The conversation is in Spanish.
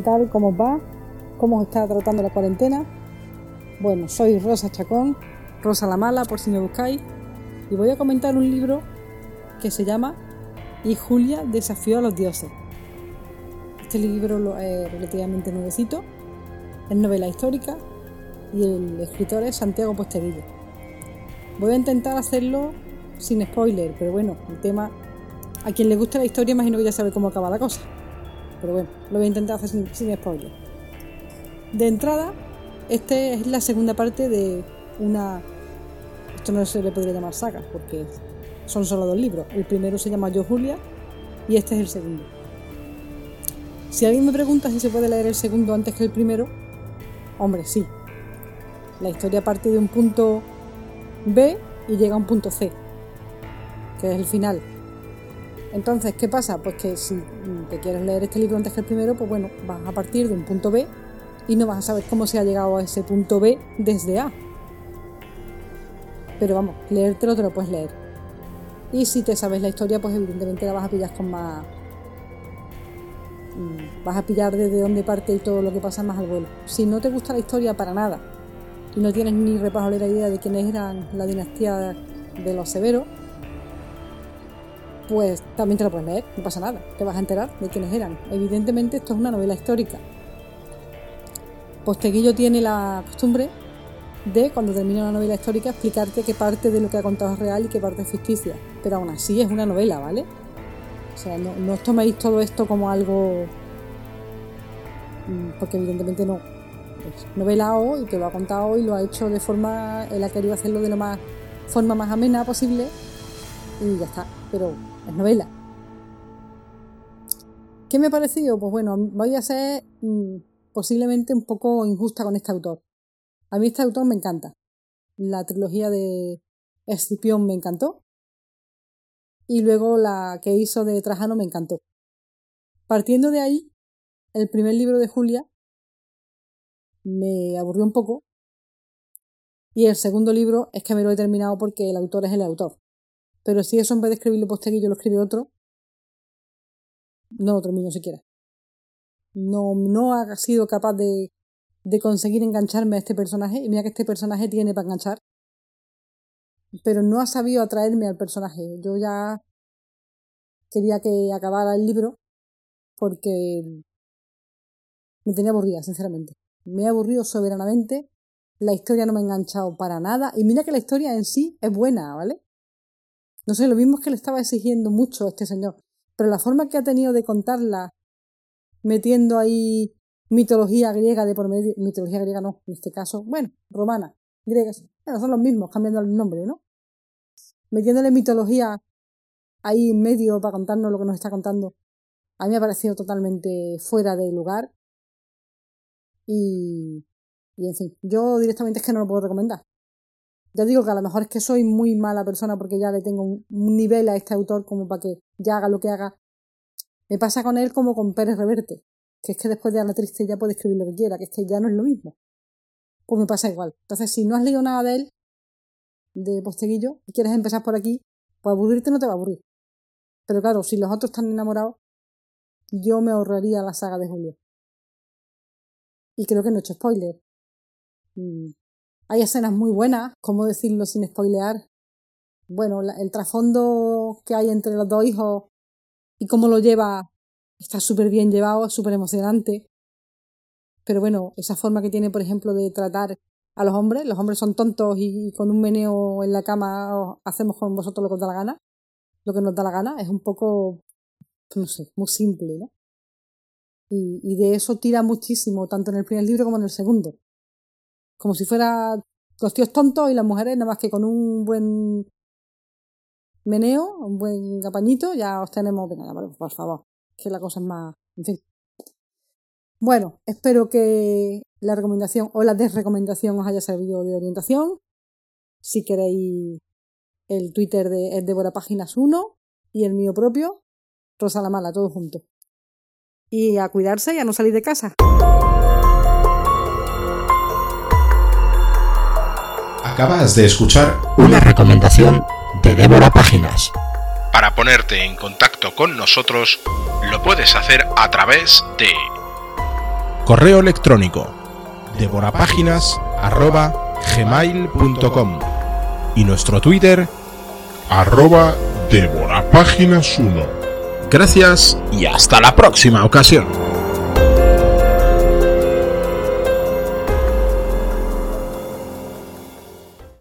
¿qué tal? ¿Cómo va? ¿Cómo os está tratando la cuarentena? Bueno, soy Rosa Chacón, Rosa la Mala, por si me buscáis, y voy a comentar un libro que se llama Y Julia desafió a los dioses. Este libro es relativamente nuevecito, es novela histórica y el escritor es Santiago Posteguillo. Voy a intentar hacerlo sin spoiler, pero bueno, el tema, a quien le gusta la historia imagino que ya sabe cómo acaba la cosa. Pero bueno, lo voy a intentar hacer sin, sin spoiler. De entrada, esta es la segunda parte de una... Esto no se le podría llamar saga, porque son solo dos libros. El primero se llama Yo Julia y este es el segundo. Si alguien me pregunta si se puede leer el segundo antes que el primero, hombre, sí. La historia parte de un punto B y llega a un punto C, que es el final. Entonces, ¿qué pasa? Pues que si te quieres leer este libro antes que el primero, pues bueno, vas a partir de un punto B y no vas a saber cómo se ha llegado a ese punto B desde A. Pero vamos, leértelo te lo puedes leer. Y si te sabes la historia, pues evidentemente la vas a pillar con más... Mm, vas a pillar desde dónde parte y todo lo que pasa más al vuelo. Si no te gusta la historia para nada y no tienes ni repajolera idea de quiénes eran la dinastía de los severos, pues también te lo puedes leer, no pasa nada, te vas a enterar de quiénes eran. Evidentemente esto es una novela histórica. Posteguillo tiene la costumbre de, cuando termina una novela histórica, explicarte qué parte de lo que ha contado es real y qué parte es ficticia. Pero aún así es una novela, ¿vale? O sea, no, no os toméis todo esto como algo... Mm, porque evidentemente no, novelado y que lo ha contado y lo ha hecho de forma, él ha querido hacerlo de la más forma más amena posible y ya está, pero es novela. ¿Qué me ha parecido? Pues bueno, voy a ser mm, posiblemente un poco injusta con este autor. A mí este autor me encanta. La trilogía de Escipión me encantó. Y luego la que hizo de Trajano me encantó. Partiendo de ahí, el primer libro de Julia me aburrió un poco. Y el segundo libro es que me lo he terminado porque el autor es el autor. Pero si eso en vez de escribirlo yo lo escribe otro, no lo termino siquiera. No, no ha sido capaz de, de conseguir engancharme a este personaje. Y mira que este personaje tiene para enganchar. Pero no ha sabido atraerme al personaje. Yo ya quería que acabara el libro porque me tenía aburrida, sinceramente me he aburrido soberanamente, la historia no me ha enganchado para nada, y mira que la historia en sí es buena, ¿vale? No sé, lo mismo es que le estaba exigiendo mucho a este señor, pero la forma que ha tenido de contarla, metiendo ahí mitología griega de por medio, mitología griega no, en este caso, bueno, romana, griega, bueno, son los mismos, cambiando el nombre, ¿no? Metiéndole mitología ahí en medio para contarnos lo que nos está contando, a mí me ha parecido totalmente fuera de lugar y, y en fin, yo directamente es que no lo puedo recomendar. Ya digo que a lo mejor es que soy muy mala persona porque ya le tengo un, nivel a este autor como para que ya haga lo que haga. Me pasa con él como con Pérez Reverte, que es que después de la Triste ya puede escribir lo que quiera, que es que ya no es lo mismo. Pues me pasa igual. Entonces, si no has leído nada de él, de Posteguillo, y quieres empezar por aquí, pues aburrirte no te va a aburrir. Pero claro, si los otros están enamorados, yo me ahorraría la saga de Julio. Y creo que no he hecho spoiler. Mm. Hay escenas muy buenas, ¿cómo decirlo sin spoilear? Bueno, el trasfondo que hay entre los dos hijos y cómo lo lleva está súper bien llevado, súper emocionante. Pero bueno, esa forma que tiene, por ejemplo, de tratar a los hombres, los hombres son tontos y con un meneo en la cama hacemos con vosotros lo que os da la gana, lo que nos da la gana, es un poco, no sé, muy simple, ¿no? Y, y, de eso tira muchísimo, tanto en el primer libro como en el segundo. Como si fuera los tíos tontos y las mujeres, nada más que con un buen meneo, un buen apañito, ya os tenemos. Venga, por favor, que la cosa es más. En fin. Bueno, espero que la recomendación o la desrecomendación os haya servido de orientación. Si queréis, el Twitter de es Débora Páginas 1 y el mío propio, Rosa la Mala, todo junto y a cuidarse y a no salir de casa. Acabas de escuchar una recomendación de Débora Páginas. Para ponerte en contacto con nosotros, lo puedes hacer a través de correo electrónico devorapáginas.gmail.com y nuestro Twitter arroba devorapáginas1. Gracias y hasta la próxima ocasión.